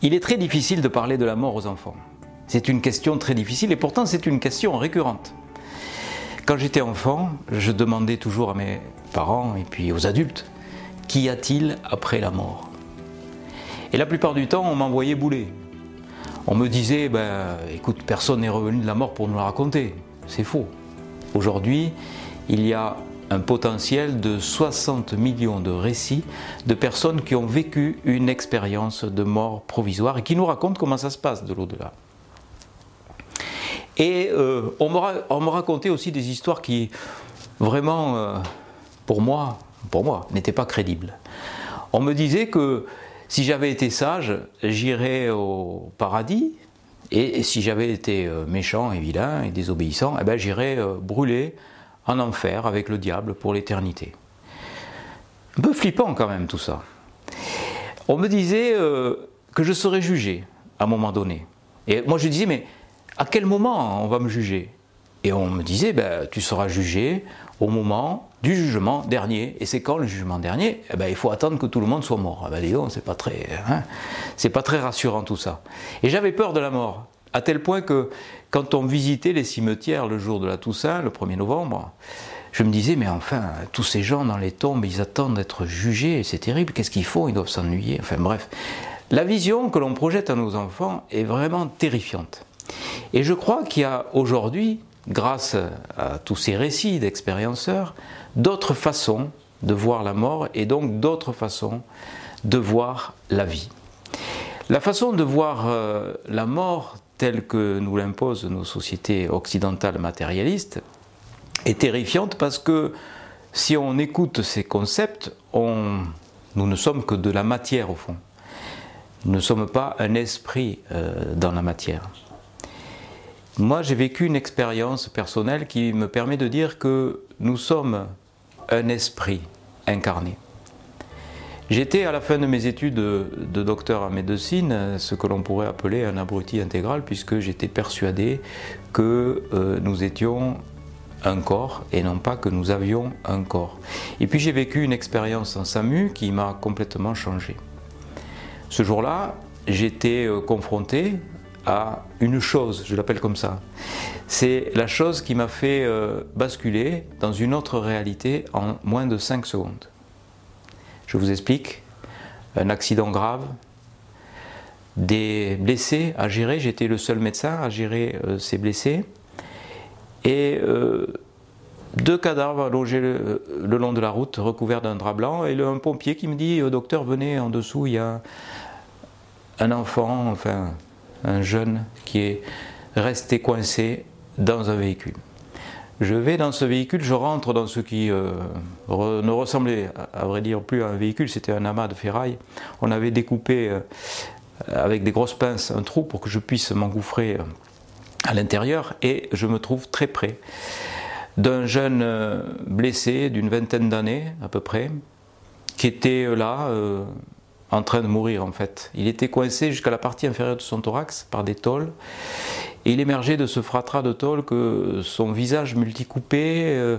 Il est très difficile de parler de la mort aux enfants. C'est une question très difficile et pourtant c'est une question récurrente. Quand j'étais enfant, je demandais toujours à mes parents et puis aux adultes, qu'y a-t-il après la mort? Et la plupart du temps, on m'envoyait bouler. On me disait, ben, écoute, personne n'est revenu de la mort pour nous la raconter. C'est faux. Aujourd'hui, il y a un potentiel de 60 millions de récits de personnes qui ont vécu une expérience de mort provisoire et qui nous racontent comment ça se passe de l'au-delà. Et euh, on, me, racontait aussi des histoires qui, vraiment, euh, pour moi, n'étaient pas crédibles. On me disait que si j'avais été sage, j'irais au paradis, et, si j'avais été euh, méchant et vilain et désobéissant, eh ben, j'irais brûler en enfer avec le diable pour l'éternité. Un peu flippant quand même tout ça. On me disait euh, que je serais jugé à un moment donné. Et moi je disais, mais à quel moment on va me juger? Et on me disait, ben, tu seras jugé au moment du jugement dernier. Et c'est quand le jugement dernier? Eh ben, Il faut attendre que tout le monde soit mort. Ah ben dis c'est pas très, hein, c'est pas très rassurant tout ça. Et j'avais peur de la mort. À tel point que quand on visitait les cimetières le jour de la Toussaint, le 1er novembre, je me disais, mais enfin, tous ces gens dans les tombes, ils attendent d'être jugés, c'est terrible, qu'est-ce qu'ils font? Ils doivent s'ennuyer. Enfin bref, la vision que l'on projette à nos enfants est vraiment terrifiante. Et je crois qu'il y a aujourd'hui, grâce à tous ces récits d'expérienceurs, d'autres façons de voir la mort et donc d'autres façons de voir la vie. La façon de voir euh, la mort telle que nous l'imposent nos sociétés occidentales matérialistes est terrifiante parce que si on écoute ces concepts, on, nous ne sommes que de la matière au fond. Nous ne sommes pas un esprit euh, dans la matière. Moi, j'ai vécu une expérience personnelle qui me permet de dire que nous sommes un esprit incarné. J'étais à la fin de mes études de docteur en médecine ce que l'on pourrait appeler un abruti intégral puisque j'étais persuadé que euh, nous étions un corps et non pas que nous avions un corps. Et puis j'ai vécu une expérience en SAMU qui m'a complètement changé. Ce jour-là, j'étais euh, confronté à une chose, je l'appelle comme ça. C'est la chose qui m'a fait euh, basculer dans une autre réalité en moins de 5 secondes. Je vous explique. Un accident grave, des blessés à gérer. J'étais le seul médecin à gérer euh, ces blessés. Et euh, deux cadavres allongés le, long de la route, recouverts d'un drap blanc. Et un pompier qui me dit Docteur, venez en dessous, il y a un enfant, enfin un jeune, qui est resté coincé dans un véhicule. Je vais dans ce véhicule, je rentre dans ce qui euh, ne ressemblait à, vrai dire plus à un véhicule, c'était un amas de ferraille. On avait découpé euh, avec des grosses pinces un trou pour que je puisse m'engouffrer euh, à l'intérieur et je me trouve très près d'un jeune blessé d'une vingtaine d'années à peu près, qui était là en train de mourir en fait. Il était coincé jusqu'à la partie inférieure de son thorax par des tôles et il émergeait de ce fratras de tôle que son visage multicoupé, euh,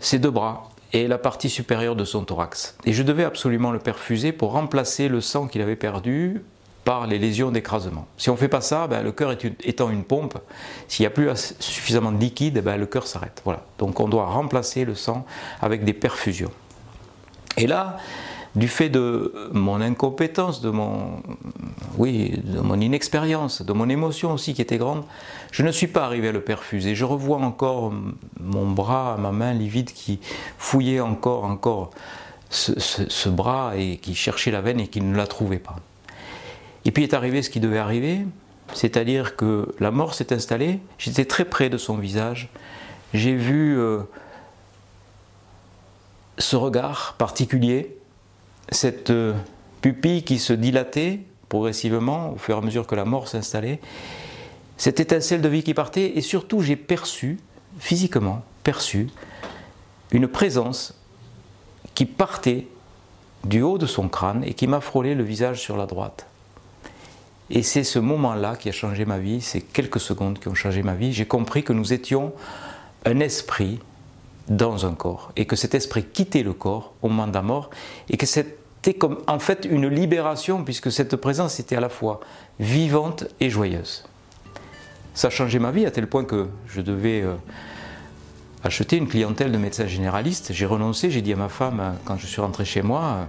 ses deux bras et la partie supérieure de son thorax. Et je devais absolument le perfuser pour remplacer le sang qu'il avait perdu par les lésions d'écrasement. Si on ne fait pas ça, ben, le cœur étant une pompe, s'il n'y a plus suffisamment de liquide, ben, le cœur s'arrête. Voilà. Donc on doit remplacer le sang avec des perfusions. Et là, du fait de mon incompétence, de mon, oui, de mon inexpérience, de mon émotion aussi qui était grande, je ne suis pas arrivé à le perfuser. Je revois encore mon bras, ma main livide qui fouillait encore, encore ce, bras et qui cherchait la veine et qui ne la trouvait pas. Et puis est arrivé ce qui devait arriver, c'est-à-dire que la mort s'est installée, j'étais très près de son visage, j'ai vu euh, ce regard particulier, cette euh, pupille qui se dilatait progressivement au fur et à mesure que la mort s'installait, cette étincelle de vie qui partait, et surtout j'ai perçu, physiquement perçu, une présence qui partait du haut de son crâne et qui m'a frôlé le visage sur la droite. Et c'est ce moment-là qui a changé ma vie, ces quelques secondes qui ont changé ma vie. J'ai compris que nous étions un esprit dans un corps et que cet esprit quittait le corps au moment de la mort et que cette c'était comme en fait une libération, puisque cette présence était à la fois vivante et joyeuse. Ça a changé ma vie à tel point que je devais euh, acheter une clientèle de médecins généralistes. J'ai renoncé, j'ai dit à ma femme, quand je suis rentré chez moi, euh,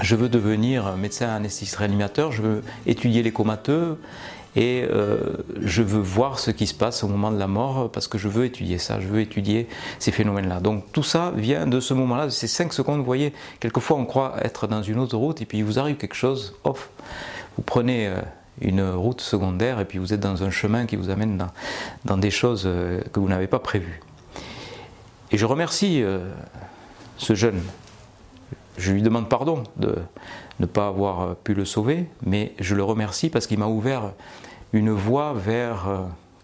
je veux devenir médecin anesthésiste réanimateur, je veux étudier les comateux et euh, je veux voir ce qui se passe au moment de la mort parce que je veux étudier ça, je veux étudier ces phénomènes-là. Donc tout ça vient de ce moment-là, de ces 5 secondes. Vous voyez, quelquefois on croit être dans une autre route et puis il vous arrive quelque chose, off, vous prenez une route secondaire et puis vous êtes dans un chemin qui vous amène dans, des choses que vous n'avez pas prévues. Et je remercie euh, ce jeune. Je lui demande pardon de ne pas avoir pu le sauver, mais je le remercie parce qu'il m'a ouvert une voie vers euh,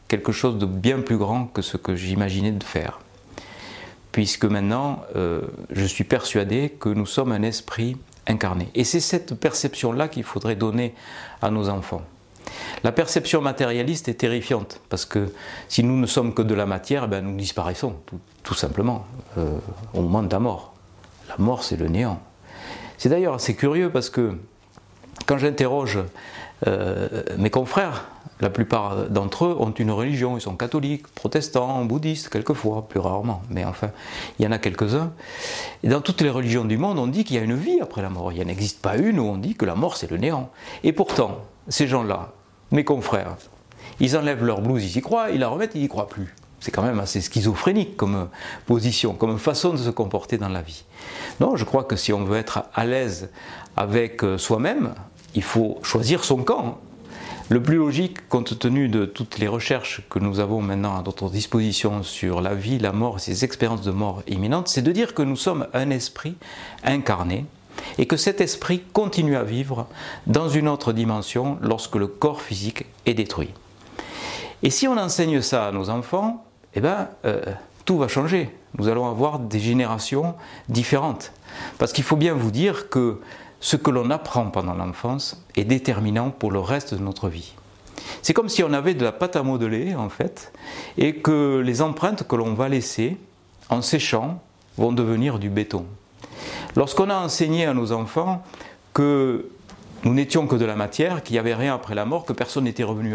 quelque chose de bien plus grand que ce que j'imaginais de faire. Puisque maintenant, euh, je suis persuadé que nous sommes un esprit incarné. Et c'est cette perception-là qu'il faudrait donner à nos enfants. La perception matérialiste est terrifiante, parce que si nous ne sommes que de la matière, ben nous disparaissons, tout, simplement, euh, au moment de la mort. La mort, c'est le néant. C'est d'ailleurs assez curieux, parce que quand j'interroge euh, mes confrères, la plupart d'entre eux ont une religion, ils sont catholiques, protestants, bouddhistes, quelquefois, plus rarement, mais enfin, il y en a quelques-uns. Dans toutes les religions du monde, on dit qu'il y a une vie après la mort. Il n'existe pas une où on dit que la mort c'est le néant. Et pourtant, ces gens-là, mes confrères, ils enlèvent leur blouse, ils y croient, ils la remettent, ils n'y croient plus. C'est quand même assez schizophrénique comme position, comme façon de se comporter dans la vie. Non, je crois que si on veut être à l'aise avec euh, soi-même, il faut choisir son camp. Le plus logique, compte tenu de toutes les recherches que nous avons maintenant à notre disposition sur la vie, la mort et ces expériences de mort imminentes, c'est de dire que nous sommes un esprit incarné, et que cet esprit continue à vivre dans une autre dimension lorsque le corps physique est détruit. Et si on enseigne ça à nos enfants, eh ben, euh, tout va changer. Nous allons avoir des générations différentes. Parce qu'il faut bien vous dire que ce que l'on apprend pendant l'enfance est déterminant pour le reste de notre vie. C'est comme si on avait de la pâte à modeler, en fait, et que les empreintes que l'on va laisser en séchant vont devenir du béton. Lorsqu'on a enseigné à nos enfants que nous n'étions que de la matière, qu'il n'y avait rien après la mort, que personne n'était revenu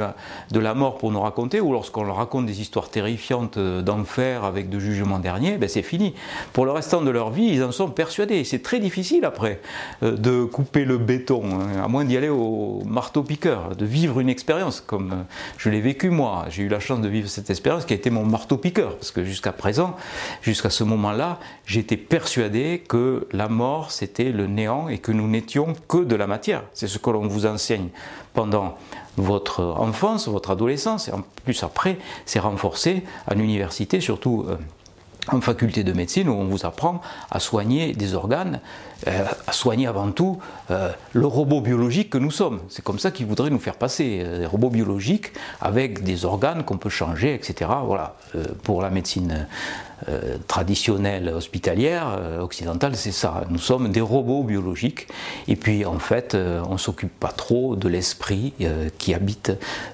de la mort pour nous raconter, ou lorsqu'on leur raconte des histoires terrifiantes d'enfer avec de jugements derniers, ben c'est fini. Pour le restant de leur vie, ils en sont persuadés. C'est très difficile après euh, de couper le béton, hein, à moins d'y aller au marteau-piqueur, de vivre une expérience comme euh, je l'ai vécu moi. J'ai eu la chance de vivre cette expérience qui a été mon marteau-piqueur, parce que jusqu'à présent, jusqu'à ce moment-là, j'étais persuadé que la mort c'était le néant et que nous n'étions que de la matière. C'est ce que l'on vous enseigne pendant votre enfance, votre adolescence, et en plus après, c'est renforcé à l'université, surtout euh, en faculté de médecine, où on vous apprend à soigner des organes, euh, à soigner avant tout euh, le robot biologique que nous sommes. C'est comme ça qu'ils voudraient nous faire passer, des robots biologiques avec des organes qu'on peut changer, etc. Voilà, pour la médecine euh, traditionnelle hospitalière euh, occidentale, c'est ça. Nous sommes des robots biologiques. Et puis en fait, euh, on s'occupe pas trop de l'esprit qui habite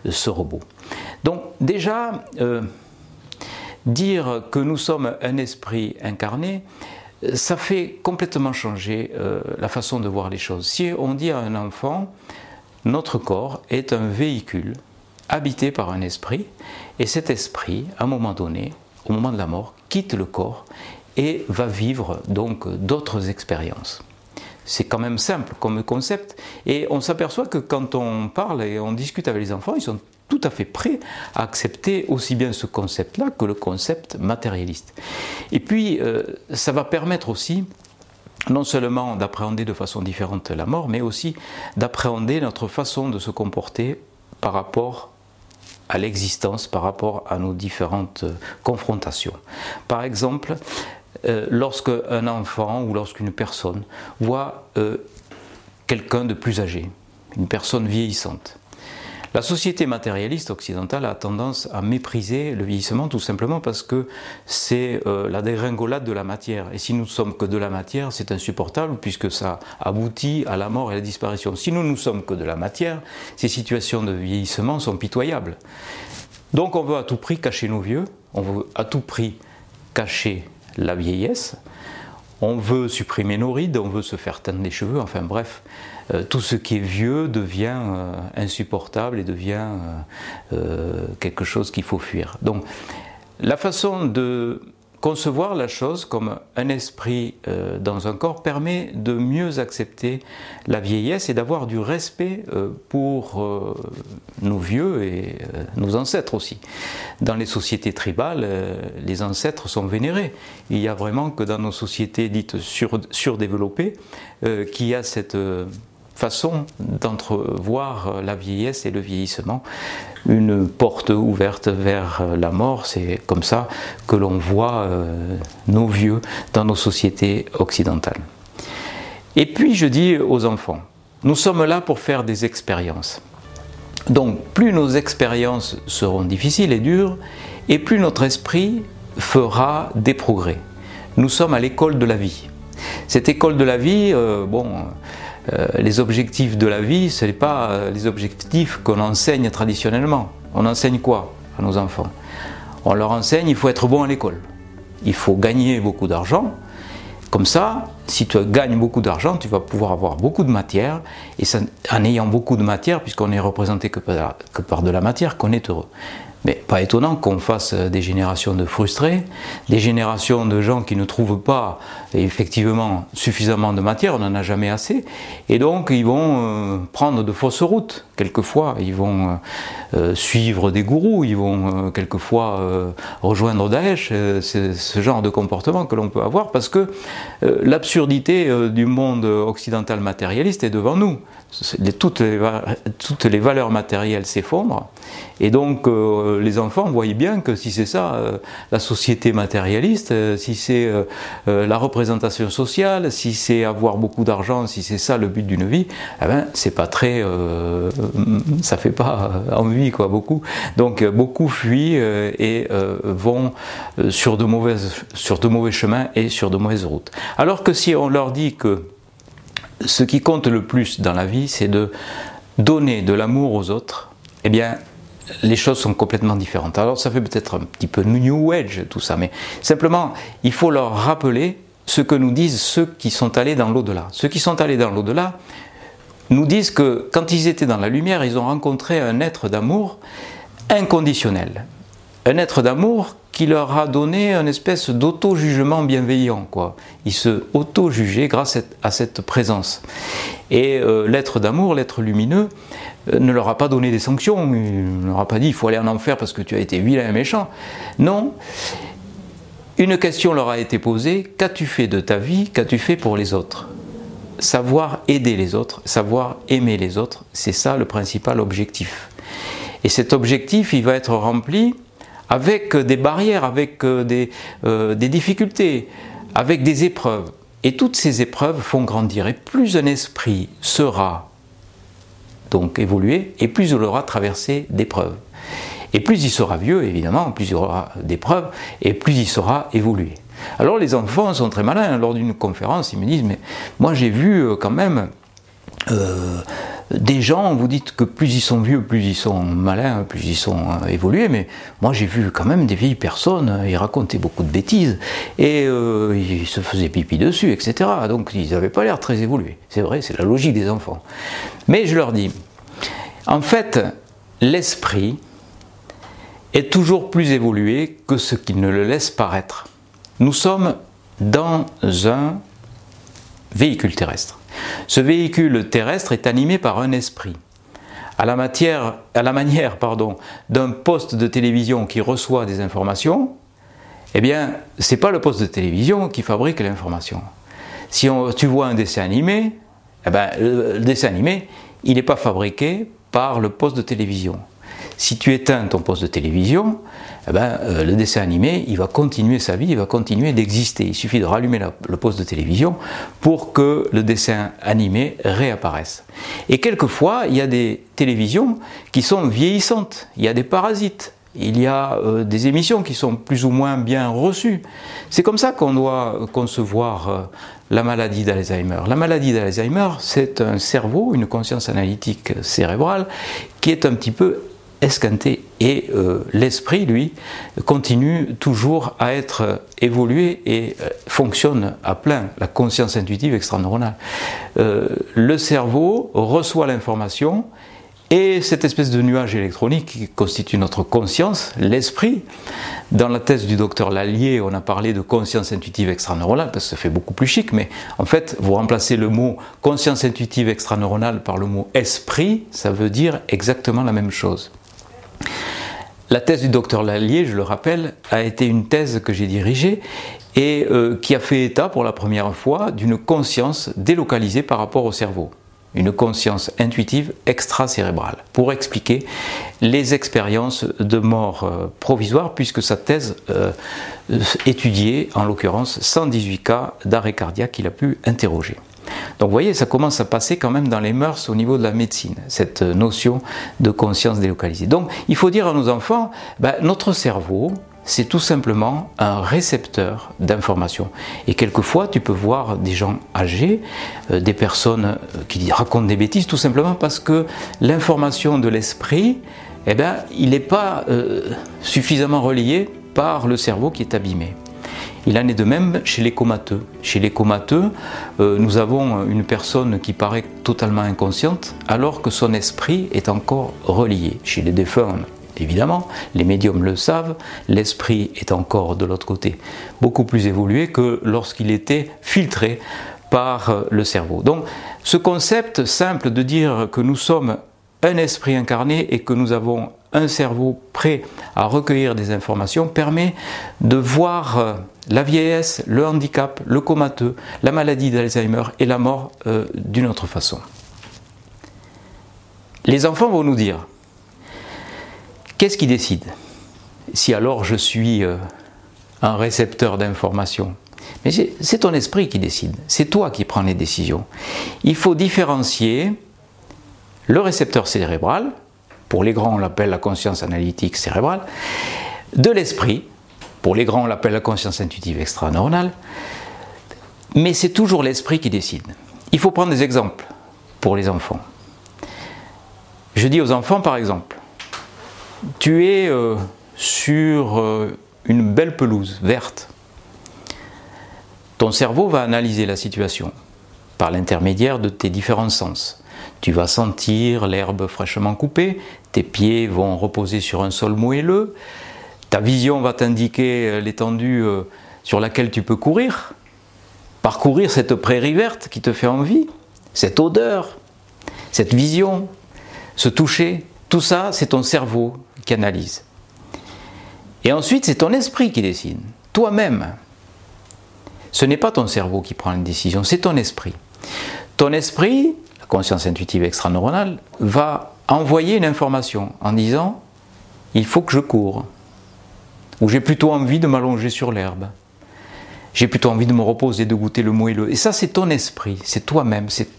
ce robot. Donc déjà, dire que nous sommes un esprit incarné, ça fait complètement changer la façon de voir les choses. Si on dit à un enfant, notre corps est un véhicule habité par un esprit, et cet esprit, à un moment donné, au moment de la mort, quitte le corps et va vivre donc d'autres expériences. C'est quand même simple comme concept et on s'aperçoit que quand on parle et on discute avec les enfants, ils sont tout à fait prêts à accepter aussi bien ce concept-là que le concept matérialiste. Et puis, euh, ça va permettre aussi non seulement d'appréhender de façon différente la mort, mais aussi d'appréhender notre façon de se comporter par rapport à l'existence par rapport à nos différentes euh, confrontations. Par exemple, euh, lorsque un enfant ou lorsqu'une personne voit euh, quelqu'un de plus âgé, une personne vieillissante, la société matérialiste occidentale a tendance à mépriser le vieillissement tout simplement parce que c'est euh, la dégringolade de la matière. Et si nous ne sommes que de la matière, c'est insupportable puisque ça aboutit à la mort et à la disparition. Si nous ne sommes que de la matière, ces situations de vieillissement sont pitoyables. Donc on veut à tout prix cacher nos vieux, on veut à tout prix cacher la vieillesse, on veut supprimer nos rides, on veut se faire teindre les cheveux, enfin bref, euh, tout ce qui est vieux devient euh, insupportable et devient euh, quelque chose qu'il faut fuir. Donc la façon de concevoir la chose comme un esprit dans un corps permet de mieux accepter la vieillesse et d'avoir du respect pour nos vieux et nos ancêtres aussi. Dans les sociétés tribales, les ancêtres sont vénérés. Il y a vraiment que dans nos sociétés dites surdéveloppées qu'il y a cette façon d'entrevoir la vieillesse et le vieillissement, une porte ouverte vers la mort. C'est comme ça que l'on voit euh, nos vieux dans nos sociétés occidentales. Et puis je dis aux enfants, nous sommes là pour faire des expériences. Donc plus nos expériences seront difficiles et dures, et plus notre esprit fera des progrès. Nous sommes à l'école de la vie. Cette école de la vie, euh, bon, les objectifs de la vie, ce n'est pas euh, les objectifs qu'on enseigne traditionnellement. On enseigne quoi à nos enfants? On leur enseigne il faut être bon à l'école. Il faut gagner beaucoup d'argent. Comme ça, si tu gagnes beaucoup d'argent, tu vas pouvoir avoir beaucoup de matière. Et en ayant beaucoup de matière, puisqu'on est représenté que par de la matière, qu'on est heureux. Mais pas étonnant qu'on fasse des générations de frustrés, des générations de gens qui ne trouvent pas effectivement suffisamment de matière, on n'en a jamais assez, et donc ils vont euh, prendre de fausses routes. Quelquefois, ils vont euh, euh, suivre des gourous, ils vont quelquefois rejoindre Daesh. C'est ce genre de comportement que l'on peut avoir parce que l'absurdité du monde occidental matérialiste est devant nous. Toutes, les, valeurs matérielles s'effondrent, et donc les enfants voient bien que si c'est ça, la société matérialiste, si c'est la représentation sociale, si c'est avoir beaucoup d'argent, si c'est ça le but d'une vie, eh ben, c'est pas très. Euh, ça fait pas envie, quoi, beaucoup. Donc, euh, beaucoup fuient euh, et vont sur de, mauvaises, sur de mauvais chemins et sur de mauvaises routes. Alors que si on leur dit que ce qui compte le plus dans la vie, c'est de donner de l'amour aux autres, eh bien, les choses sont complètement différentes. Alors ça fait peut-être un petit peu New Age tout ça, mais simplement il faut leur rappeler ce que nous disent ceux qui sont allés dans l'au-delà. Ceux qui sont allés dans l'au-delà nous disent que quand ils étaient dans la lumière, ils ont rencontré un être d'amour inconditionnel. Un être d'amour qui leur a donné une espèce d'auto-jugement bienveillant. Quoi. Ils se auto-jugeaient grâce à cette présence. Et euh, l'être d'amour, l'être lumineux, euh, ne leur a pas donné des sanctions, il ne leur a pas dit il faut aller en enfer parce que tu as été vilain et méchant. Non, une question leur a été posée, qu'as-tu fait de ta vie, qu'as-tu fait pour les autres? Savoir aider les autres, savoir aimer les autres, c'est ça le principal objectif. Et cet objectif, il va être rempli avec des barrières, avec euh, des, euh, des difficultés, avec des épreuves. Et toutes ces épreuves font grandir. Et plus un esprit sera donc évolué, et plus il aura traversé d'épreuves. Et plus il sera vieux, évidemment, plus il aura d'épreuves, et plus il sera évolué. Alors les enfants sont très malins. Lors d'une conférence, ils me disent, mais moi j'ai vu euh, quand même euh, des gens, vous dites que plus ils sont vieux, plus ils sont malins, plus ils sont euh, évolués, mais moi j'ai vu quand même des vieilles personnes, ils racontaient beaucoup de bêtises, et ils se faisaient pipi dessus, etc. Donc ils n'avaient pas l'air très évolués. C'est vrai, c'est la logique des enfants. Mais je leur dis, en fait, l'esprit, est toujours plus évolué que ce qu'il ne le laisse paraître. Nous sommes dans un véhicule terrestre. Ce véhicule terrestre est animé par un esprit. À la, matière, à la manière d'un poste de télévision qui reçoit des informations, eh bien, ce n'est pas le poste de télévision qui fabrique l'information. Si tu vois un dessin animé, eh ben, le dessin animé, il n'est pas fabriqué par le poste de télévision. Si tu éteins ton poste de télévision, eh ben, euh, le dessin animé, il va continuer sa vie, il va continuer d'exister. Il suffit de rallumer le poste de télévision pour que le dessin animé réapparaisse. Et quelquefois, il y a des télévisions qui sont vieillissantes, il y a des parasites, il y a euh, des émissions qui sont plus ou moins bien reçues. C'est comme ça qu'on doit concevoir euh, la maladie d'Alzheimer. La maladie d'Alzheimer, c'est un cerveau, une conscience analytique cérébrale qui est un petit peu esquinté. Et euh, l'esprit, lui, continue toujours à être évolué et euh, fonctionne à plein, la conscience intuitive extraneuronale. Euh, le cerveau reçoit l'information et cette espèce de nuage électronique qui constitue notre conscience, l'esprit, dans la thèse du docteur Lallier, on a parlé de conscience intuitive extraneuronale, parce que ça fait beaucoup plus chic, mais en fait, vous remplacez le mot conscience intuitive extraneuronale par le mot esprit, ça veut dire exactement la même chose. La thèse du docteur Lallier, je le rappelle, a été une thèse que j'ai dirigée et euh, qui a fait état pour la première fois d'une conscience délocalisée par rapport au cerveau une conscience intuitive extracérébrale, pour expliquer les expériences de mort euh, provisoire, puisque sa thèse euh, étudiait en l'occurrence 118 cas d'arrêt cardiaque qu'il a pu interroger. Donc vous voyez, ça commence à passer quand même dans les mœurs au niveau de la médecine, cette notion de conscience délocalisée. Donc il faut dire à nos enfants, ben, notre cerveau, c'est tout simplement un récepteur d'informations. Et quelquefois, tu peux voir des gens âgés, euh, des personnes euh, qui racontent des bêtises, tout simplement parce que l'information de l'esprit, eh bien, il n'est pas euh, suffisamment relié par le cerveau qui est abîmé. Il en est de même chez les comateux. Chez les comateux, nous avons une personne qui paraît totalement inconsciente alors que son esprit est encore relié. Chez les défunts, Évidemment, les médiums le savent, l'esprit est encore de l'autre côté beaucoup plus évolué que lorsqu'il était filtré par le cerveau. Donc ce concept simple de dire que nous sommes un esprit incarné et que nous avons un cerveau prêt à recueillir des informations permet de voir la vieillesse, le handicap, le comateux, la maladie d'Alzheimer et la mort euh, d'une autre façon. Les enfants vont nous dire, Qu'est-ce qui décide Si alors je suis euh, un récepteur d'informations, mais c'est ton esprit qui décide, c'est toi qui prends les décisions. Il faut différencier le récepteur cérébral, pour les grands on l'appelle la conscience analytique cérébrale, de l'esprit, pour les grands on l'appelle la conscience intuitive extraneuronale, mais c'est toujours l'esprit qui décide. Il faut prendre des exemples pour les enfants. Je dis aux enfants par exemple, tu es euh, sur euh, une belle pelouse verte. Ton cerveau va analyser la situation par l'intermédiaire de tes différents sens. Tu vas sentir l'herbe fraîchement coupée, tes pieds vont reposer sur un sol moelleux, ta vision va t'indiquer euh, l'étendue sur laquelle tu peux courir, parcourir cette prairie verte qui te fait envie, cette odeur, cette vision, ce toucher, tout ça, c'est ton cerveau qui analyse. Et ensuite, c'est ton esprit qui décide, toi-même. Ce n'est pas ton cerveau qui prend une décision, c'est ton esprit. Ton esprit, la conscience intuitive extraneuronale, va envoyer une information en disant il faut que je cours, ou j'ai plutôt envie de m'allonger sur l'herbe, j'ai plutôt envie de me reposer, de goûter le moelleux. Et ça, c'est ton esprit, c'est toi-même, c'est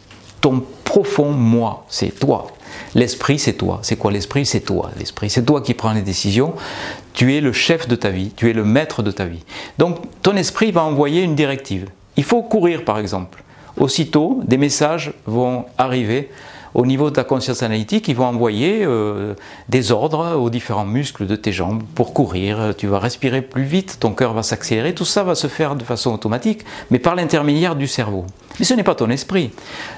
ton profond moi, c'est toi. L'esprit, c'est toi. C'est quoi l'esprit? C'est toi. L'esprit, c'est toi qui prends les décisions. Tu es le chef de ta vie, tu es le maître de ta vie. Donc ton esprit va envoyer une directive. Il faut courir, par exemple. Aussitôt, des messages vont arriver au niveau de ta conscience analytique, ils vont envoyer euh, des ordres aux différents muscles de tes jambes pour courir. Tu vas respirer plus vite, ton cœur va s'accélérer. Tout ça va se faire de façon automatique, mais par l'intermédiaire du cerveau. Mais ce n'est pas ton esprit.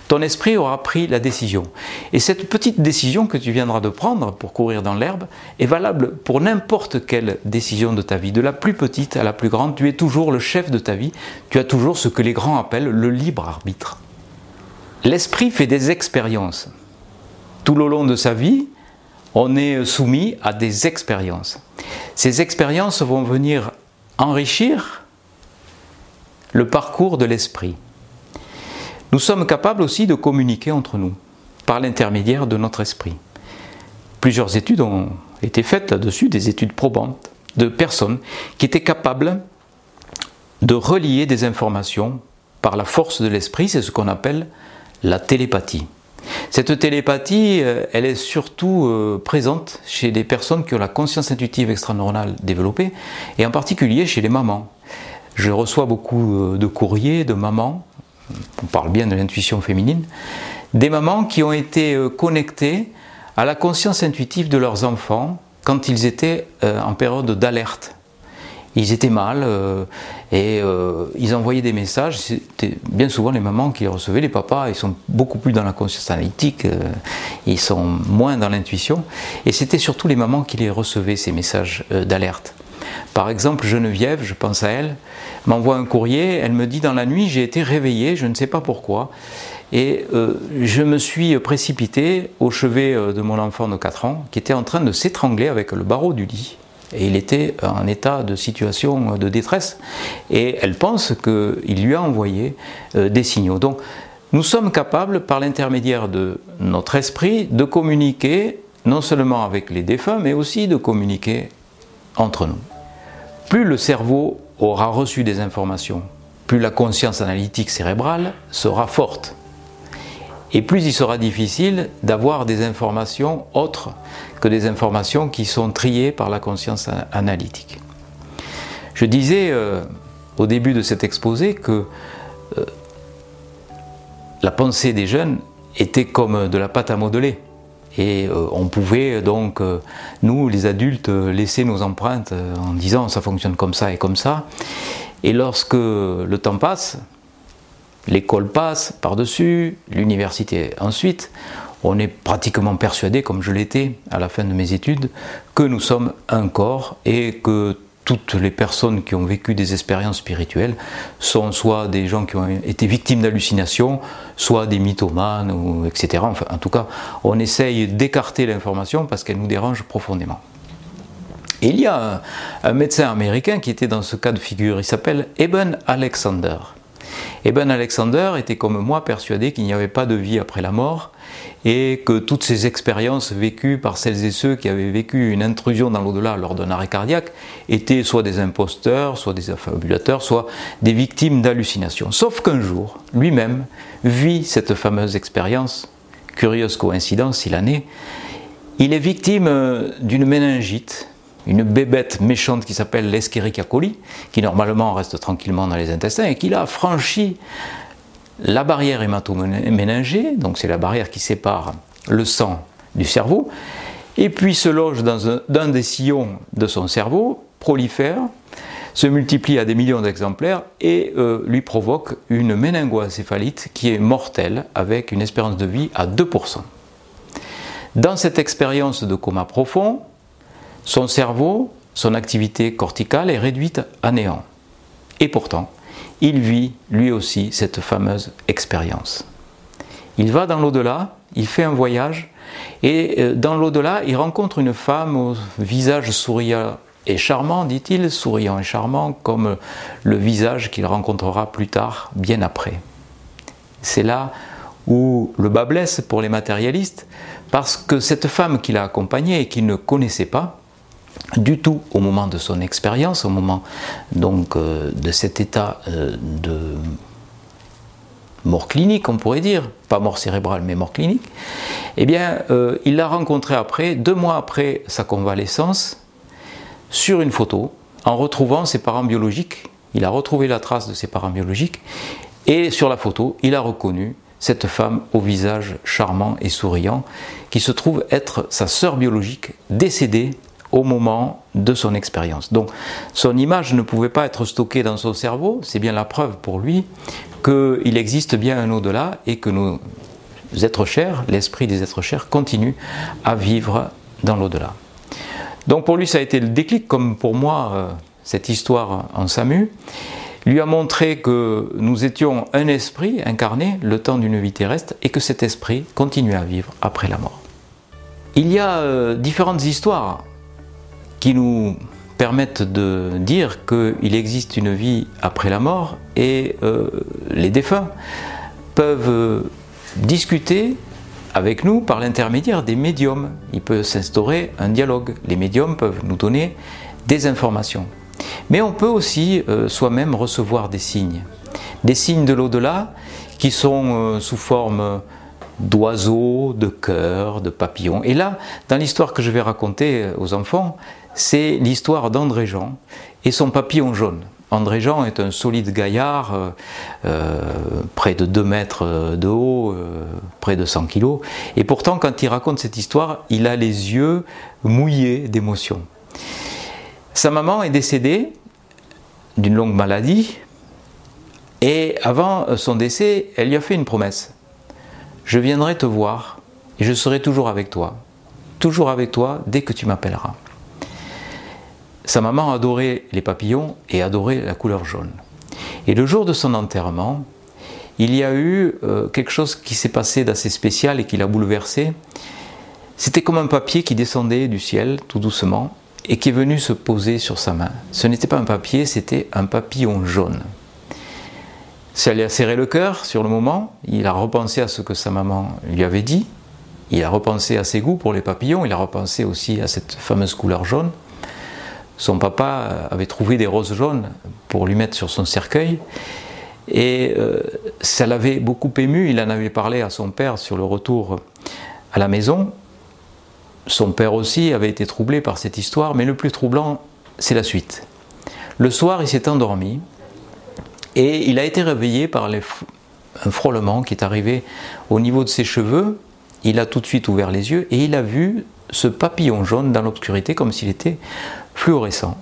Ton esprit aura pris la décision. Et cette petite décision que tu viendras de prendre pour courir dans l'herbe est valable pour n'importe quelle décision de ta vie, de la plus petite à la plus grande. Tu es toujours le chef de ta vie. Tu as toujours ce que les grands appellent le libre arbitre. L'esprit fait des expériences. Tout le long de sa vie, on est soumis à des expériences. Ces expériences vont venir enrichir le parcours de l'esprit. Nous sommes capables aussi de communiquer entre nous par l'intermédiaire de notre esprit. Plusieurs études ont été faites là-dessus, des études probantes de personnes qui étaient capables de relier des informations par la force de l'esprit, c'est ce qu'on appelle la télépathie. Cette télépathie, euh, elle est surtout euh, présente chez des personnes qui ont la conscience intuitive extraneuronale développée, et en particulier chez les mamans. Je reçois beaucoup euh, de courriers de mamans, on parle bien de l'intuition féminine, des mamans qui ont été connectées à la conscience intuitive de leurs enfants quand ils étaient en période d'alerte. Ils étaient mal euh, et euh, ils envoyaient des messages. C'était bien souvent les mamans qui les recevaient. Les papas, ils sont beaucoup plus dans la conscience analytique, ils sont moins dans l'intuition. Et c'était surtout les mamans qui les recevaient, ces messages d'alerte. Par exemple, Geneviève, je pense à elle, m'envoie un courrier. Elle me dit Dans la nuit, j'ai été réveillée, je ne sais pas pourquoi. Et euh, je me suis précipité au chevet euh, de mon enfant de 4 ans qui était en train de s'étrangler avec le barreau du lit. Et il était en état de situation de détresse. Et elle pense qu'il lui a envoyé euh, des signaux. Donc nous sommes capables, par l'intermédiaire de notre esprit, de communiquer non seulement avec les défunts, mais aussi de communiquer entre nous. Plus le cerveau aura reçu des informations, plus la conscience analytique cérébrale sera forte et plus il sera difficile d'avoir des informations autres que des informations qui sont triées par la conscience analytique. Je disais euh, au début de cet exposé que euh, la pensée des jeunes était comme de la pâte à modeler. Et euh, on pouvait donc, nous les adultes, laisser nos empreintes en disant ça fonctionne comme ça et comme ça. Et lorsque le temps passe, l'école passe par-dessus, l'université ensuite, on est pratiquement persuadé, comme je l'étais à la fin de mes études, que nous sommes un corps et que toutes les personnes qui ont vécu des expériences spirituelles sont soit des gens qui ont été victimes d'hallucinations, soit des mythomanes, etc. Enfin, en tout cas, on essaye d'écarter l'information parce qu'elle nous dérange profondément. Il y a un, un médecin américain qui était dans ce cas de figure, il s'appelle Eben Alexander. Eben Alexander était comme moi persuadé qu'il n'y avait pas de vie après la mort et que toutes ces expériences vécues par celles et ceux qui avaient vécu une intrusion dans l'au-delà lors d'un arrêt cardiaque étaient soit des imposteurs, soit des affabulateurs, soit des victimes d'hallucinations. Sauf qu'un jour, lui-même vit cette fameuse expérience, curieuse coïncidence, il en est, il est victime d'une méningite une bébête méchante qui s'appelle l'Escherichia coli, qui normalement reste tranquillement dans les intestins, et qui a franchi la barrière hématoméningée, donc c'est la barrière qui sépare le sang du cerveau, et puis se loge dans un, des sillons de son cerveau, prolifère, se multiplie à des millions d'exemplaires et euh, lui provoque une méningoencéphalite qui est mortelle avec une espérance de vie à 2%. Dans cette expérience de coma profond, son cerveau, son activité corticale est réduite à néant. Et pourtant, il vit lui aussi cette fameuse expérience. Il va dans l'au-delà, il fait un voyage, et euh, dans l'au-delà, il rencontre une femme au visage souriant et charmant, dit-il, souriant et charmant, comme le visage qu'il rencontrera plus tard, bien après. C'est là où le bas blesse pour les matérialistes, parce que cette femme qu'il a accompagnée et qu'il ne connaissait pas, du tout au moment de son expérience, au moment donc euh, de cet état euh, de mort clinique, on pourrait dire, pas mort cérébrale mais mort clinique, eh bien, euh, il l'a rencontré après, deux mois après sa convalescence, sur une photo, en retrouvant ses parents biologiques. Il a retrouvé la trace de ses parents biologiques, et sur la photo, il a reconnu cette femme au visage charmant et souriant, qui se trouve être sa sœur biologique décédée au moment de son expérience. Donc son image ne pouvait pas être stockée dans son cerveau, c'est bien la preuve pour lui qu'il existe bien un au-delà et que nos êtres chers, l'esprit des êtres chers, continue à vivre dans l'au-delà. Donc pour lui ça a été le déclic, comme pour moi euh, cette histoire en SAMU, lui a montré que nous étions un esprit incarné le temps d'une vie terrestre et que cet esprit continuait à vivre après la mort. Il y a euh, différentes histoires qui nous permettent de dire qu'il existe une vie après la mort et euh, les défunts peuvent euh, discuter avec nous par l'intermédiaire des médiums. Il peut s'instaurer un dialogue. Les médiums peuvent nous donner des informations. Mais on peut aussi euh, soi-même recevoir des signes. Des signes de l'au-delà qui sont sous forme d'oiseaux, de cœurs, de papillons. Et là, dans l'histoire que je vais raconter aux enfants, c'est l'histoire d'André Jean et son papillon jaune. André Jean est un solide gaillard, euh, euh, près de 2 mètres de haut, près de 100 kilos. Et pourtant, quand il raconte cette histoire, il a les yeux mouillés d'émotion. Sa maman est décédée d'une longue maladie. Et avant son décès, elle lui a fait une promesse. Je viendrai te voir et je serai toujours avec toi. Toujours avec toi dès que tu m'appelleras. Sa maman adorait les papillons et adorait la couleur jaune. Et le jour de son enterrement, il y a eu euh, quelque chose qui s'est passé d'assez spécial et qui l'a bouleversé. C'était comme un papier qui descendait du ciel tout doucement et qui est venu se poser sur sa main. Ce n'était pas un papier, c'était un papillon jaune. Ça lui a serré le cœur sur le moment, il a repensé à ce que sa maman lui avait dit, il a repensé à ses goûts pour les papillons, il a repensé aussi à cette fameuse couleur jaune. Son papa avait trouvé des roses jaunes pour lui mettre sur son cercueil. Et euh, ça l'avait beaucoup ému. Il en avait parlé à son père sur le retour à la maison. Son père aussi avait été troublé par cette histoire, mais le plus troublant, c'est la suite. Le soir, il s'est endormi et il a été réveillé par un frôlement qui est arrivé au niveau de ses cheveux. Il a tout de suite ouvert les yeux et il a vu ce papillon jaune dans l'obscurité comme s'il était fluorescent.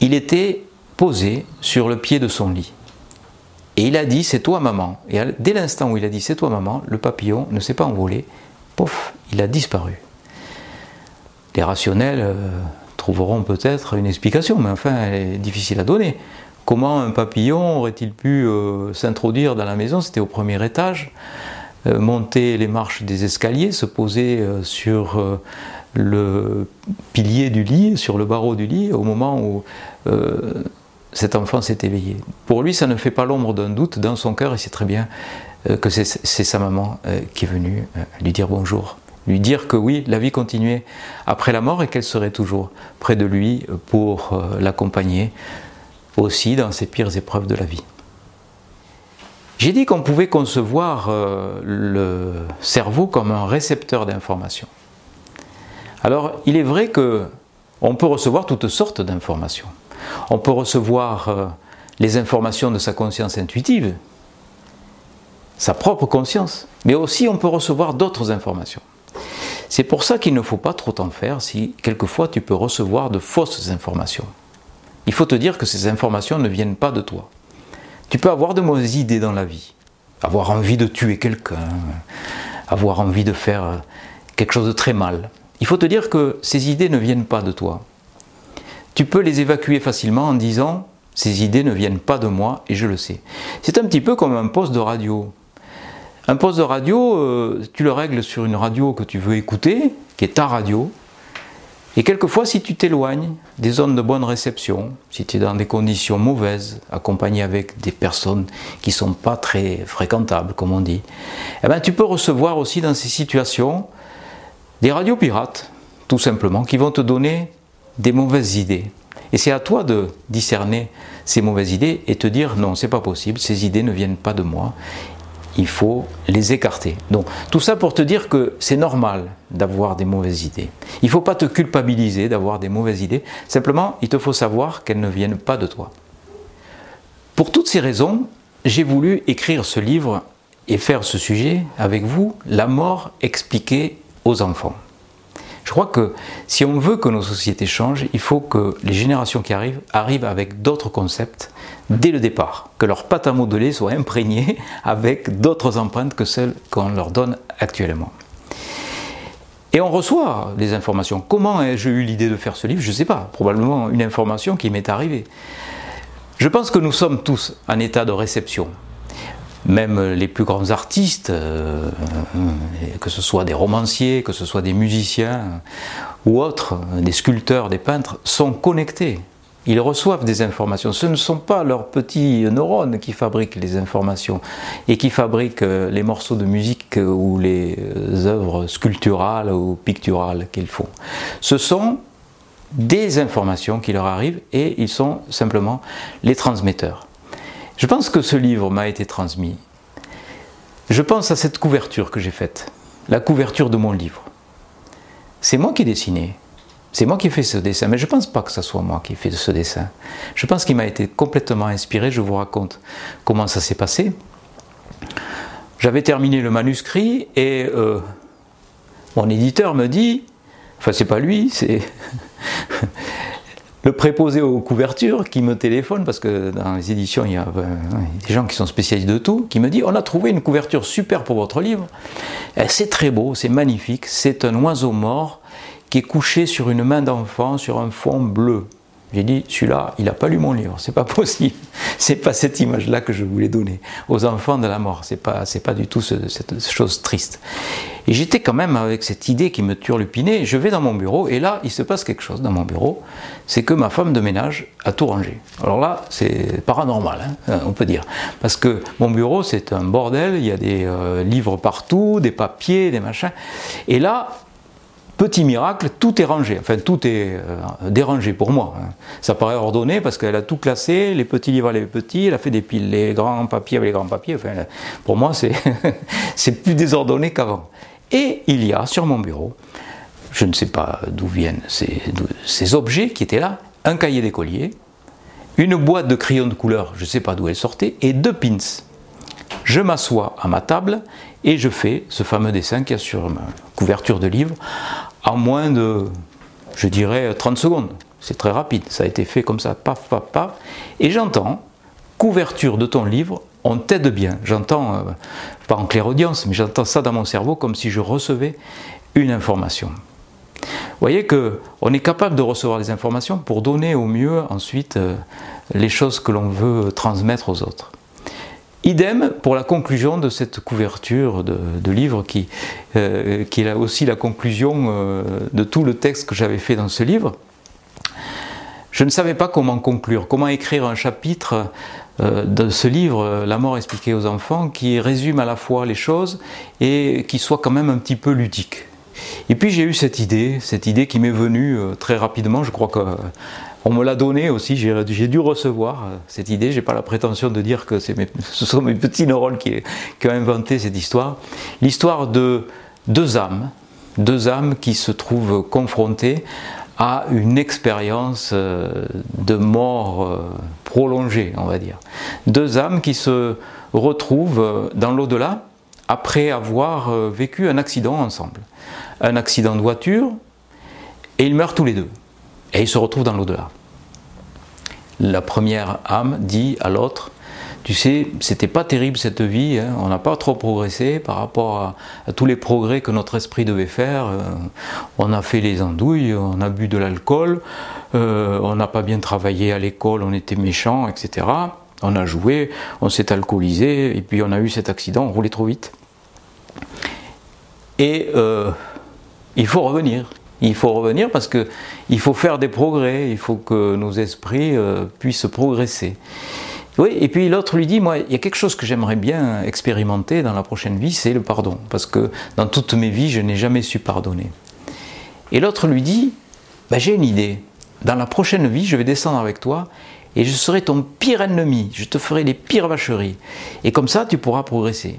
Il était posé sur le pied de son lit. Et il a dit C'est toi, maman. Et dès l'instant où il a dit C'est toi, maman, le papillon ne s'est pas envolé. Pouf, il a disparu. Les rationnels euh, trouveront peut-être une explication, mais enfin, elle est difficile à donner. Comment un papillon aurait-il pu euh, s'introduire dans la maison? C'était au premier étage, euh, monter les marches des escaliers, se poser sur le pilier du lit, sur le barreau du lit, au moment où euh, cet enfant s'est éveillé. Pour lui, ça ne fait pas l'ombre d'un doute. Dans son cœur, il sait très bien euh, que c'est sa maman euh, qui est venue lui dire bonjour. Lui dire que oui, la vie continuait après la mort et qu'elle serait toujours près de lui pour l'accompagner aussi dans ses pires épreuves de la vie. J'ai dit qu'on pouvait concevoir le cerveau comme un récepteur d'informations. Alors, il est vrai que on peut recevoir toutes sortes d'informations. On peut recevoir euh, les informations de sa conscience intuitive, sa propre conscience, mais aussi on peut recevoir d'autres informations. C'est pour ça qu'il ne faut pas trop t'en faire si quelquefois tu peux recevoir de fausses informations. Il faut te dire que ces informations ne viennent pas de toi. Tu peux avoir de mauvaises idées dans la vie, avoir envie de tuer quelqu'un, avoir envie de faire euh, quelque chose de très mal. Il faut te dire que ces idées ne viennent pas de toi. Tu peux les évacuer facilement en disant ces idées ne viennent pas de moi et je le sais. C'est un petit peu comme un poste de radio. Un poste de radio, euh, tu le règles sur une radio que tu veux écouter, qui est ta radio. Et quelquefois, si tu t'éloignes des zones de bonne réception, si tu es dans des conditions mauvaises, accompagné avec des personnes qui ne sont pas très fréquentables, comme on dit, eh ben, tu peux recevoir aussi dans ces situations des radios pirates, tout simplement, qui vont te donner des mauvaises idées. Et c'est à toi de discerner ces mauvaises idées et te dire non, c'est pas possible, ces idées ne viennent pas de moi, il faut les écarter. Donc tout ça pour te dire que c'est normal d'avoir des mauvaises idées. Il ne faut pas te culpabiliser d'avoir des mauvaises idées, simplement il te faut savoir qu'elles ne viennent pas de toi. Pour toutes ces raisons, j'ai voulu écrire ce livre et faire ce sujet avec vous, la mort expliquée aux enfants. Je crois que si on veut que nos sociétés changent, il faut que les générations qui arrivent arrivent avec d'autres concepts dès le départ, que leur pâte à modeler soit imprégnée avec d'autres empreintes que celles qu'on leur donne actuellement. Et on reçoit des informations. Comment ai-je eu l'idée de faire ce livre? Je ne sais pas. Probablement une information qui m'est arrivée. Je pense que nous sommes tous en état de réception même les plus grands artistes, euh, que ce soit des romanciers, que ce soit des musiciens ou autres, des sculpteurs, des peintres, sont connectés. Ils reçoivent des informations. Ce ne sont pas leurs petits neurones qui fabriquent les informations et qui fabriquent euh, les morceaux de musique ou les euh, œuvres sculpturales ou picturales qu'ils font. Ce sont des informations qui leur arrivent et ils sont simplement les transmetteurs. Je pense que ce livre m'a été transmis. Je pense à cette couverture que j'ai faite, la couverture de mon livre. C'est moi qui ai. C'est moi qui ai fait ce dessin, mais je ne pense pas que ce soit moi qui ai fait ce dessin. Je pense qu'il m'a été complètement inspiré. Je vous raconte comment ça s'est passé. J'avais terminé le manuscrit et euh, mon éditeur me dit, enfin c'est pas lui, c'est le préposé aux couvertures qui me téléphone, parce que dans les éditions il y a ben, des gens qui sont spécialistes de tout, qui me dit on a trouvé une couverture super pour votre livre, c'est très beau, c'est magnifique, c'est un oiseau mort qui est couché sur une main d'enfant sur un fond bleu. J'ai dit, celui-là, il n'a pas lu mon livre, c'est pas possible. C'est pas cette image-là que je voulais donner aux enfants de la mort. C'est pas, c'est pas du tout cette chose triste. Et j'étais quand même avec cette idée qui me turlupinait. Je vais dans mon bureau et là, il se passe quelque chose dans mon bureau. C'est que ma femme de ménage a tout rangé. Alors là, c'est paranormal, hein, on peut dire. Parce que mon bureau, c'est un bordel. Il y a des euh, livres partout, des papiers, des machins. Et là, Petit miracle, tout est rangé, enfin tout est euh, dérangé pour moi. Hein. Ça paraît ordonné parce qu'elle a tout classé, les petits livres les petits, elle a fait des piles, les grands papiers avec les grands papiers. Enfin, pour moi, c'est plus désordonné qu'avant. Et il y a sur mon bureau, je ne sais pas d'où viennent ces, ces, objets qui étaient là, un cahier d'écolier, une boîte de crayons de couleur, je ne sais pas d'où elle sortait, et deux pins. Je m'assois à ma table et je fais ce fameux dessin qui y a sur ma couverture de livre en moins de, je dirais, 30 secondes. C'est très rapide, ça a été fait comme ça, paf, paf, paf. Et j'entends, couverture de ton livre, on t'aide bien. J'entends, euh, pas en clair audience, mais j'entends ça dans mon cerveau comme si je recevais une information. Vous voyez qu'on est capable de recevoir des informations pour donner au mieux ensuite euh, les choses que l'on veut transmettre aux autres. Idem pour la conclusion de cette couverture de, livre qui, euh, est aussi la conclusion euh, de tout le texte que j'avais fait dans ce livre. Je ne savais pas comment conclure, comment écrire un chapitre euh, de ce livre, La mort expliquée aux enfants, qui résume à la fois les choses et qui soit quand même un petit peu ludique. Et puis j'ai eu cette idée, cette idée qui m'est venue très rapidement, je crois que on me l'a donné aussi, j'ai dû recevoir euh, cette idée. J'ai pas la prétention de dire que ce sont mes petits neurones qui, ont inventé cette histoire. L'histoire de deux âmes, deux âmes qui se trouvent confrontées à une expérience euh, de mort euh, prolongée, on va dire. Deux âmes qui se retrouvent dans l'au-delà après avoir vécu un accident ensemble. Un accident de voiture, et ils meurent tous les deux. Et ils se retrouvent dans l'au-delà. La première âme dit à l'autre, tu sais, c'était pas terrible cette vie, hein. on n'a pas trop progressé par rapport à, tous les progrès que notre esprit devait faire. Euh, on a fait les andouilles, on a bu de l'alcool, euh, on n'a pas bien travaillé à l'école, on était méchants, etc. On a joué, on s'est alcoolisé, et puis on a eu cet accident, on roulait trop vite. Et euh, il faut revenir, il faut revenir parce que il faut faire des progrès, il faut que nos esprits euh, puissent progresser. Oui, et puis l'autre lui dit, moi, il y a quelque chose que j'aimerais bien expérimenter dans la prochaine vie, c'est le pardon, parce que dans toutes mes vies, je n'ai jamais su pardonner. Et l'autre lui dit, bah, j'ai une idée, dans la prochaine vie, je vais descendre avec toi, et je serai ton pire ennemi, je te ferai les pires vacheries, et comme ça, tu pourras progresser.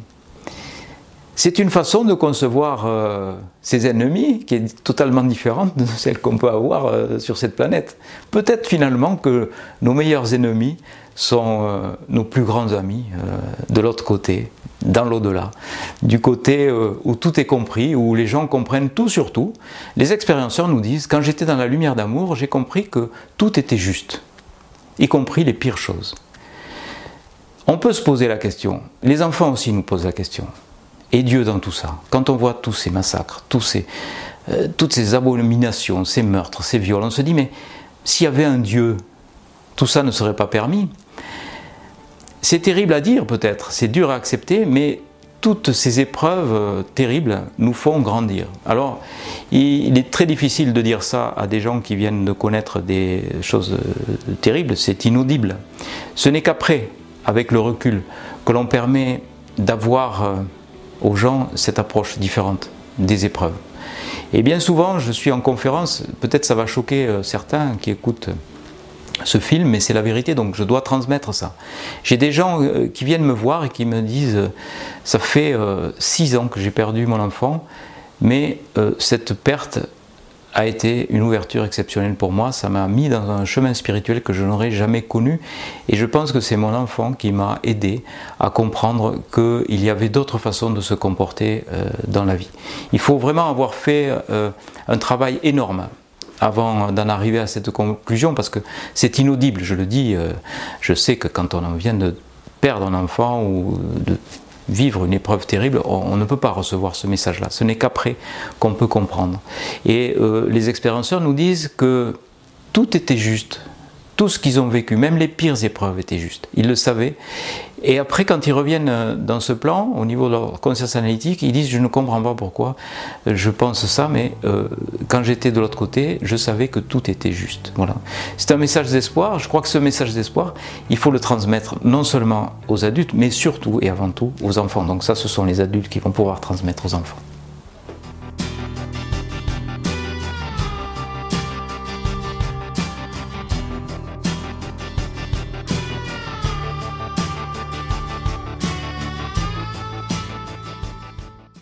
C'est une façon de concevoir euh, ses ennemis qui est totalement différente de celle qu'on peut avoir euh, sur cette planète. Peut-être finalement que nos meilleurs ennemis sont euh, nos plus grands amis de l'autre côté, dans l'au-delà, du côté où tout est compris, où les gens comprennent tout sur tout. Les expérienceurs nous disent, quand j'étais dans la lumière d'amour, j'ai compris que tout était juste, y compris les pires choses. On peut se poser la question, les enfants aussi nous posent la question. Et Dieu dans tout ça. Quand on voit tous ces massacres, euh, toutes ces abominations, ces meurtres, ces viols, on se dit, mais s'il y avait un Dieu, tout ça ne serait pas permis. C'est terrible à dire peut-être, c'est dur à accepter, mais toutes ces épreuves euh, terribles nous font grandir. Alors, il est très difficile de dire ça à des gens qui viennent de connaître des choses euh, terribles, c'est inaudible. Ce n'est qu'après, avec le recul, que l'on permet d'avoir aux gens cette approche différente des épreuves. Et bien souvent, je suis en conférence, peut-être ça va choquer euh, certains qui écoutent ce film, mais c'est la vérité, donc je dois transmettre ça. J'ai des gens euh, qui viennent me voir et qui me disent, euh, ça fait six ans que j'ai perdu mon enfant, mais cette perte a été une ouverture exceptionnelle pour moi. Ça m'a mis dans un chemin spirituel que je n'aurais jamais connu. Et je pense que c'est mon enfant qui m'a aidé à comprendre qu'il y avait d'autres façons de se comporter euh, dans la vie. Il faut vraiment avoir fait euh, un travail énorme avant d'en arriver à cette conclusion, parce que c'est inaudible, je le dis. Euh, je sais que quand on vient de perdre un enfant ou de vivre une épreuve terrible, on, ne peut pas recevoir ce message-là. Ce n'est qu'après qu'on peut comprendre. Et euh, les expérienceurs nous disent que tout était juste. Tout ce qu'ils ont vécu, même les pires épreuves étaient justes. Ils le savaient. Et après, quand ils reviennent euh, dans ce plan, au niveau de leur conscience analytique, ils disent Je ne comprends pas pourquoi je pense ça, mais euh, quand j'étais de l'autre côté, je savais que tout était juste. Voilà. C'est un message d'espoir. Je crois que ce message d'espoir, il faut le transmettre non seulement aux adultes, mais surtout et avant tout aux enfants. Donc, ça, ce sont les adultes qui vont pouvoir transmettre aux enfants.